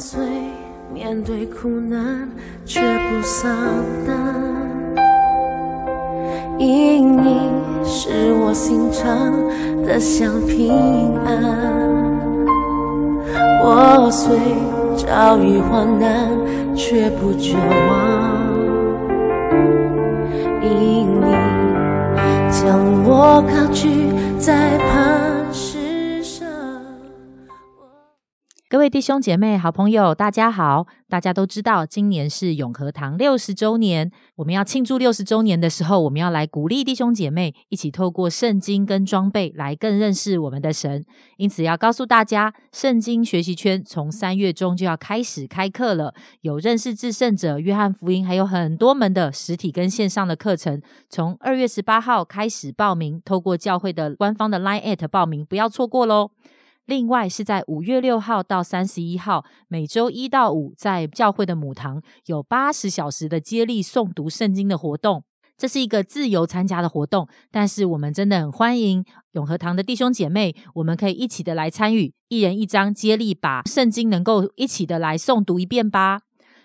碎，面对苦难却不丧胆。因你是我心肠的香平安。我虽遭遇患难，却不绝望。因你将我高举在各位弟兄姐妹、好朋友，大家好！大家都知道，今年是永和堂六十周年。我们要庆祝六十周年的时候，我们要来鼓励弟兄姐妹一起透过圣经跟装备来更认识我们的神。因此，要告诉大家，圣经学习圈从三月中就要开始开课了，有认识至圣者、约翰福音，还有很多门的实体跟线上的课程。从二月十八号开始报名，透过教会的官方的 Line at 报名，不要错过喽！另外是在五月六号到三十一号，每周一到五，在教会的母堂有八十小时的接力诵读圣经的活动。这是一个自由参加的活动，但是我们真的很欢迎永和堂的弟兄姐妹，我们可以一起的来参与，一人一张接力，把圣经能够一起的来诵读一遍吧。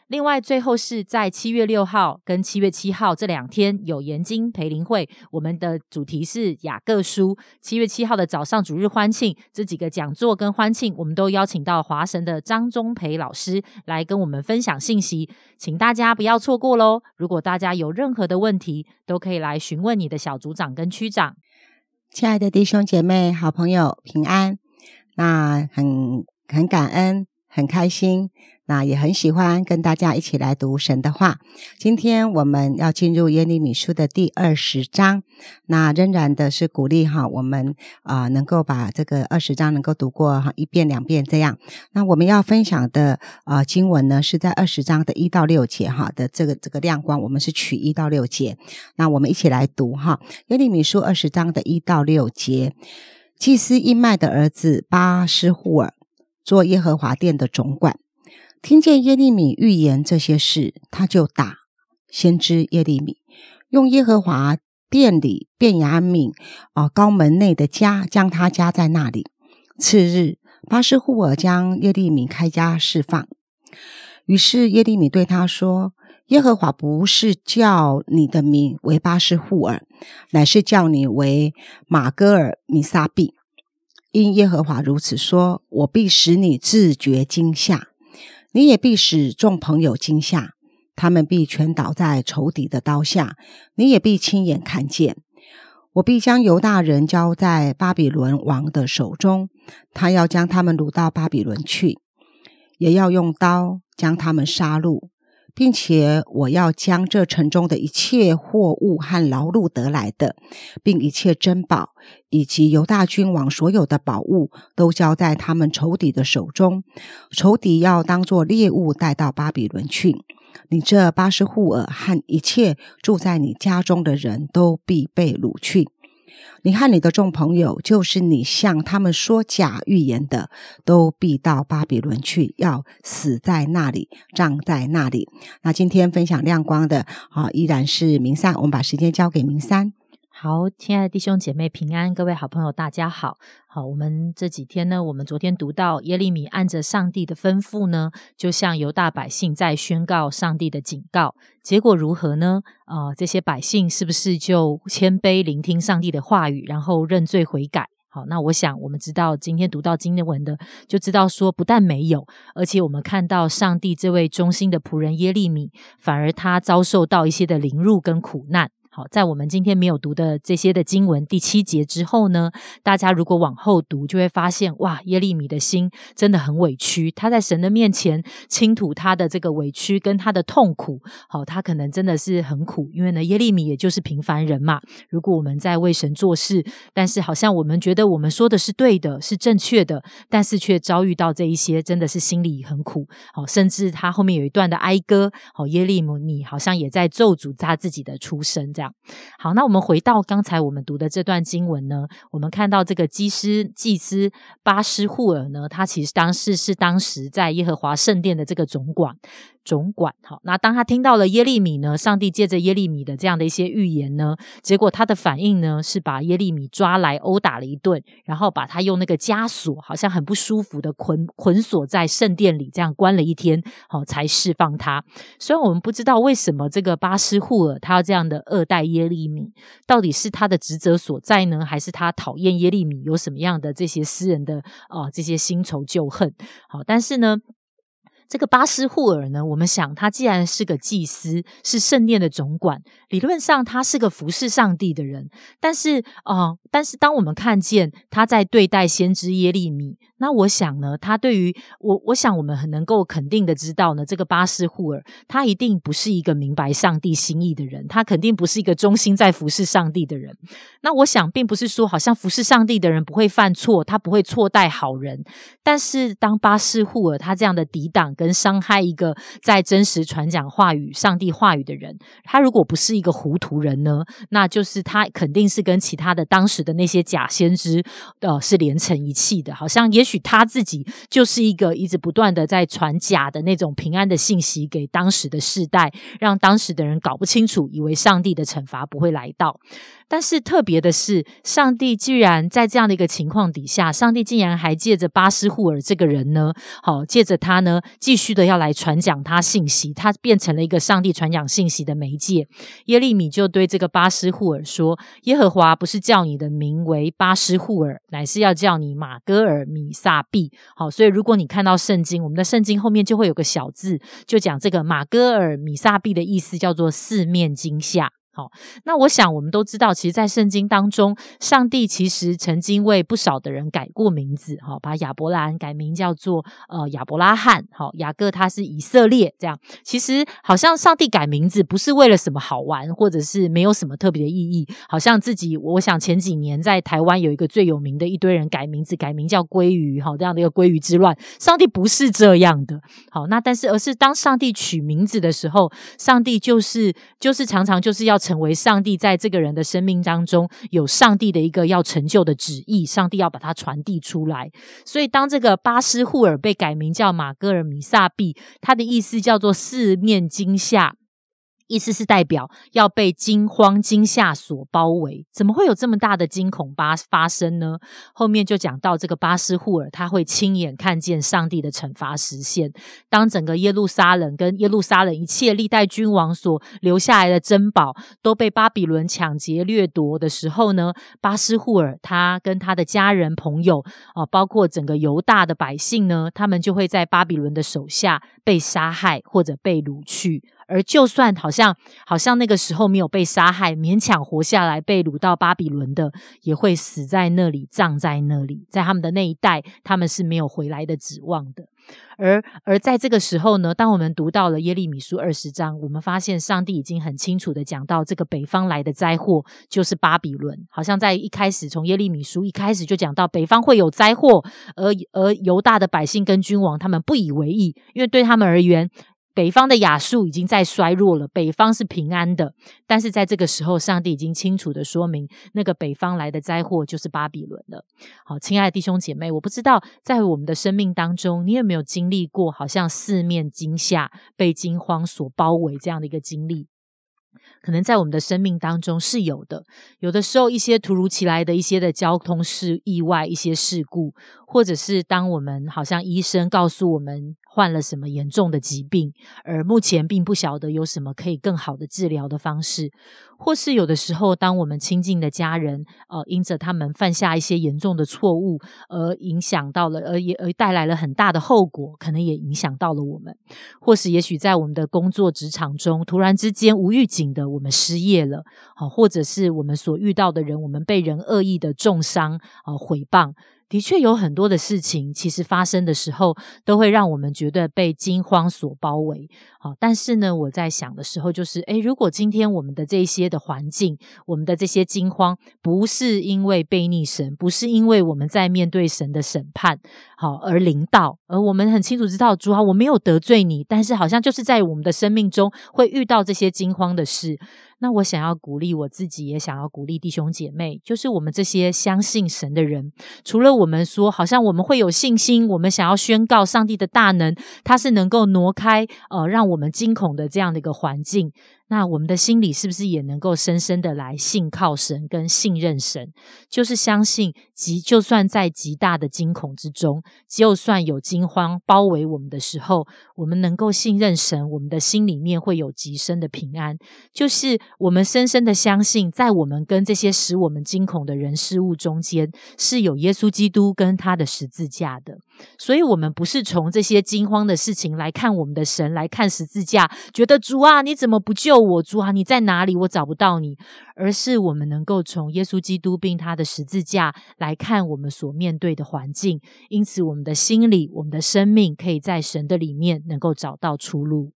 另外，最后是在七月六号跟七月七号这两天有研经培灵会，我们的主题是雅各书。七月七号的早上主日欢庆，这几个讲座跟欢庆，我们都邀请到华神的张忠培老师来跟我们分享信息，请大家不要错过喽。如果大家有任何的问题，都可以来询问你的小组长跟区长。亲爱的弟兄姐妹、好朋友，平安。那很很感恩，很开心。那也很喜欢跟大家一起来读神的话。今天我们要进入耶利米书的第二十章。那仍然的是鼓励哈，我们啊能够把这个二十章能够读过哈一遍两遍这样。那我们要分享的啊经文呢是在二十章的一到六节哈的这个这个亮光，我们是取一到六节。那我们一起来读哈耶利米书二十章的一到六节。祭司伊麦的儿子巴施户尔做耶和华殿的总管。听见耶利米预言这些事，他就打先知耶利米，用耶和华殿里便雅悯啊高门内的家，将他家在那里。次日，巴斯户尔将耶利米开家释放。于是耶利米对他说：“耶和华不是叫你的名为巴斯户尔，乃是叫你为马戈尔米撒毕。因耶和华如此说，我必使你自觉惊吓。”你也必使众朋友惊吓，他们必全倒在仇敌的刀下。你也必亲眼看见，我必将犹大人交在巴比伦王的手中，他要将他们掳到巴比伦去，也要用刀将他们杀戮。并且我要将这城中的一切货物和劳碌得来的，并一切珍宝，以及犹大君王所有的宝物，都交在他们仇敌的手中。仇敌要当作猎物带到巴比伦去。你这巴斯户尔和一切住在你家中的人都必被掳去。你和你的众朋友，就是你向他们说假预言的，都必到巴比伦去，要死在那里，葬在那里。那今天分享亮光的啊，依然是明山。我们把时间交给明山。好，亲爱的弟兄姐妹平安，各位好朋友大家好。好，我们这几天呢，我们昨天读到耶利米按着上帝的吩咐呢，就向犹大百姓在宣告上帝的警告。结果如何呢？啊，这些百姓是不是就谦卑聆听上帝的话语，然后认罪悔改？好，那我想我们知道今天读到经文的，就知道说不但没有，而且我们看到上帝这位忠心的仆人耶利米，反而他遭受到一些的凌辱跟苦难。好，在我们今天没有读的这些的经文第七节之后呢，大家如果往后读，就会发现哇，耶利米的心真的很委屈，他在神的面前倾吐他的这个委屈跟他的痛苦。好，他可能真的是很苦，因为呢，耶利米也就是平凡人嘛。如果我们在为神做事，但是好像我们觉得我们说的是对的，是正确的，但是却遭遇到这一些，真的是心里很苦。好，甚至他后面有一段的哀歌，好，耶利米好像也在咒诅他自己的出生，这样。好，那我们回到刚才我们读的这段经文呢，我们看到这个祭司祭司巴斯户尔呢，他其实当时是当时在耶和华圣殿的这个总管。总管。好，那当他听到了耶利米呢，上帝借着耶利米的这样的一些预言呢，结果他的反应呢是把耶利米抓来殴打了一顿，然后把他用那个枷锁，好像很不舒服的捆捆锁在圣殿里，这样关了一天，好才释放他。虽然我们不知道为什么这个巴斯户尔他要这样的恶待耶利米，到底是他的职责所在呢，还是他讨厌耶利米有什么样的这些私人的啊这些新仇旧恨？好，但是呢。这个巴斯户尔呢，我们想他既然是个祭司，是圣殿的总管，理论上他是个服侍上帝的人。但是啊，但是当我们看见他在对待先知耶利米，那我想呢，他对于我，我想我们很能够肯定的知道呢，这个巴斯户尔他一定不是一个明白上帝心意的人，他肯定不是一个忠心在服侍上帝的人。那我想，并不是说好像服侍上帝的人不会犯错，他不会错待好人。但是当巴斯户尔他这样的抵挡。跟伤害一个在真实传讲话语、上帝话语的人，他如果不是一个糊涂人呢，那就是他肯定是跟其他的当时的那些假先知，呃，是连成一气的。好像也许他自己就是一个一直不断的在传假的那种平安的信息给当时的世代，让当时的人搞不清楚，以为上帝的惩罚不会来到。但是特别的是，上帝居然在这样的一个情况底下，上帝竟然还借着巴斯户尔这个人呢，好借着他呢，继续的要来传讲他信息，他变成了一个上帝传讲信息的媒介。耶利米就对这个巴斯户尔说：“耶和华不是叫你的名为巴斯户尔，乃是要叫你马戈尔米撒币。”好，所以如果你看到圣经，我们的圣经后面就会有个小字，就讲这个马戈尔米撒币的意思叫做四面惊吓。好，那我想我们都知道，其实，在圣经当中，上帝其实曾经为不少的人改过名字，哈，把亚伯兰改名叫做呃亚伯拉罕，好，雅各他是以色列，这样，其实好像上帝改名字不是为了什么好玩，或者是没有什么特别的意义，好像自己，我想前几年在台湾有一个最有名的一堆人改名字，改名叫鲑鱼，哈，这样的一个鲑鱼之乱，上帝不是这样的，好，那但是而是当上帝取名字的时候，上帝就是就是常常就是要。成为上帝在这个人的生命当中有上帝的一个要成就的旨意，上帝要把它传递出来。所以，当这个巴斯户尔被改名叫马戈尔米萨毕，他的意思叫做四面惊吓。意思是代表要被惊慌惊吓所包围，怎么会有这么大的惊恐发发生呢？后面就讲到这个巴斯户尔，他会亲眼看见上帝的惩罚实现。当整个耶路撒冷跟耶路撒冷一切历代君王所留下来的珍宝都被巴比伦抢劫掠夺的时候呢，巴斯户尔他跟他的家人朋友啊，包括整个犹大的百姓呢，他们就会在巴比伦的手下被杀害或者被掳去。而就算好像好像那个时候没有被杀害，勉强活下来被掳到巴比伦的，也会死在那里，葬在那里，在他们的那一代，他们是没有回来的指望的。而而在这个时候呢，当我们读到了耶利米书二十章，我们发现上帝已经很清楚的讲到，这个北方来的灾祸就是巴比伦。好像在一开始从耶利米书一开始就讲到北方会有灾祸，而而犹大的百姓跟君王他们不以为意，因为对他们而言。北方的亚述已经在衰弱了，北方是平安的。但是在这个时候，上帝已经清楚的说明，那个北方来的灾祸就是巴比伦了。好，亲爱的弟兄姐妹，我不知道在我们的生命当中，你有没有经历过好像四面惊吓、被惊慌所包围这样的一个经历？可能在我们的生命当中是有的。有的时候，一些突如其来的一些的交通事意外、一些事故，或者是当我们好像医生告诉我们。患了什么严重的疾病，而目前并不晓得有什么可以更好的治疗的方式，或是有的时候，当我们亲近的家人，呃，因着他们犯下一些严重的错误，而影响到了，而也而带来了很大的后果，可能也影响到了我们，或是也许在我们的工作职场中，突然之间无预警的我们失业了，好，或者是我们所遇到的人，我们被人恶意的重伤啊，毁谤。的确有很多的事情，其实发生的时候都会让我们觉得被惊慌所包围。好，但是呢，我在想的时候，就是，诶，如果今天我们的这些的环境，我们的这些惊慌，不是因为背逆神，不是因为我们在面对神的审判，好而临到，而我们很清楚知道，主啊，我没有得罪你，但是好像就是在我们的生命中会遇到这些惊慌的事。那我想要鼓励我自己，也想要鼓励弟兄姐妹，就是我们这些相信神的人，除了我们说，好像我们会有信心，我们想要宣告上帝的大能，他是能够挪开呃让我们惊恐的这样的一个环境。那我们的心里是不是也能够深深的来信靠神，跟信任神？就是相信，极就算在极大的惊恐之中，就算有惊慌包围我们的时候，我们能够信任神，我们的心里面会有极深的平安。就是我们深深的相信，在我们跟这些使我们惊恐的人事物中间，是有耶稣基督跟他的十字架的。所以，我们不是从这些惊慌的事情来看我们的神，来看十字架，觉得主啊，你怎么不救？我主啊，你在哪里？我找不到你，而是我们能够从耶稣基督并他的十字架来看我们所面对的环境，因此我们的心里、我们的生命可以在神的里面能够找到出路。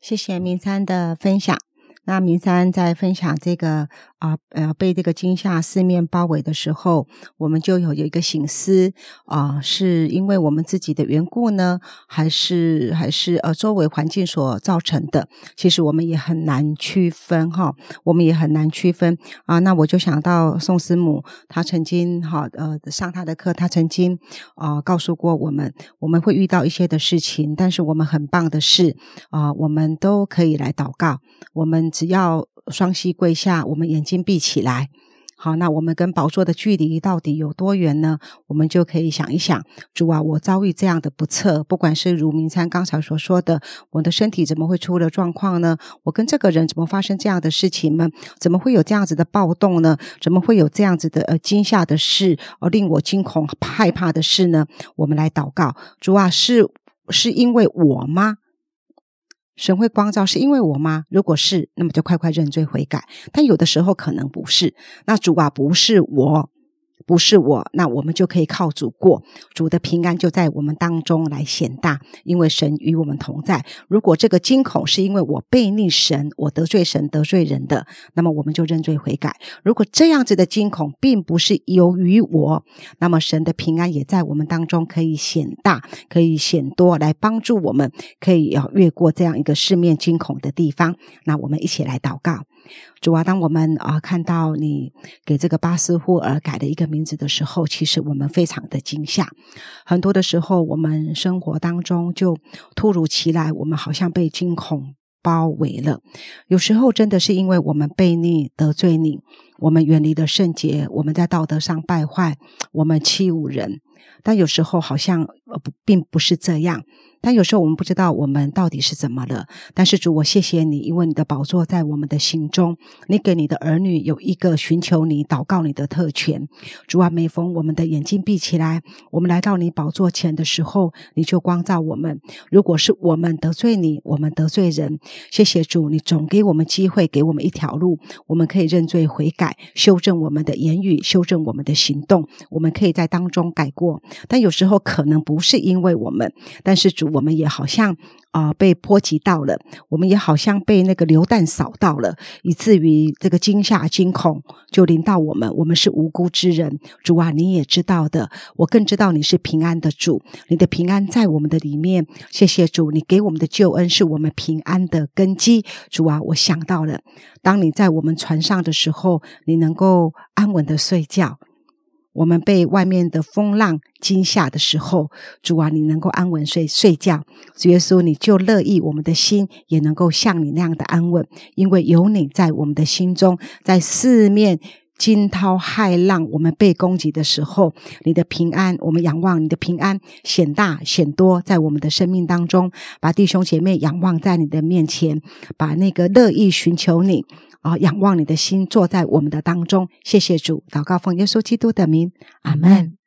谢谢明山的分享。那明山在分享这个啊呃被这个惊吓四面包围的时候，我们就有有一个醒思啊，是因为我们自己的缘故呢，还是还是呃周围环境所造成的？其实我们也很难区分哈，我们也很难区分啊。那我就想到宋思母，他曾经哈呃上他的课，他曾经啊告诉过我们，我们会遇到一些的事情，但是我们很棒的是啊，我们都可以来祷告，我们。只要双膝跪下，我们眼睛闭起来，好，那我们跟宝座的距离到底有多远呢？我们就可以想一想，主啊，我遭遇这样的不测，不管是如明山刚才所说的，我的身体怎么会出了状况呢？我跟这个人怎么发生这样的事情呢？怎么会有这样子的暴动呢？怎么会有这样子的呃惊吓的事，而令我惊恐害怕的事呢？我们来祷告，主啊，是是因为我吗？神会光照是因为我吗？如果是，那么就快快认罪悔改。但有的时候可能不是。那主啊，不是我。不是我，那我们就可以靠主过，主的平安就在我们当中来显大，因为神与我们同在。如果这个惊恐是因为我背逆神，我得罪神得罪人的，那么我们就认罪悔改。如果这样子的惊恐并不是由于我，那么神的平安也在我们当中可以显大，可以显多，来帮助我们，可以要越过这样一个四面惊恐的地方。那我们一起来祷告。主啊，当我们啊看到你给这个巴斯霍尔改的一个名字的时候，其实我们非常的惊吓。很多的时候，我们生活当中就突如其来，我们好像被惊恐包围了。有时候真的是因为我们背逆得罪你，我们远离了圣洁，我们在道德上败坏，我们欺侮人。但有时候好像呃不，并不是这样。但有时候我们不知道我们到底是怎么了。但是主，我谢谢你，因为你的宝座在我们的心中，你给你的儿女有一个寻求你、祷告你的特权。主啊，每逢我们的眼睛闭起来，我们来到你宝座前的时候，你就光照我们。如果是我们得罪你，我们得罪人，谢谢主，你总给我们机会，给我们一条路，我们可以认罪悔改，修正我们的言语，修正我们的行动，我们可以在当中改过。但有时候可能不是因为我们，但是主。我们也好像啊被波及到了，我们也好像被那个流弹扫到了，以至于这个惊吓惊恐就临到我们。我们是无辜之人，主啊，你也知道的，我更知道你是平安的主，你的平安在我们的里面。谢谢主，你给我们的救恩是我们平安的根基。主啊，我想到了，当你在我们船上的时候，你能够安稳的睡觉。我们被外面的风浪惊吓的时候，主啊，你能够安稳睡睡觉。主耶稣，你就乐意我们的心也能够像你那样的安稳，因为有你在我们的心中，在四面惊涛骇浪，我们被攻击的时候，你的平安，我们仰望你的平安显大显多，在我们的生命当中，把弟兄姐妹仰望在你的面前，把那个乐意寻求你。啊！仰望你的心，坐在我们的当中。谢谢主，祷告奉耶稣基督的名，阿门。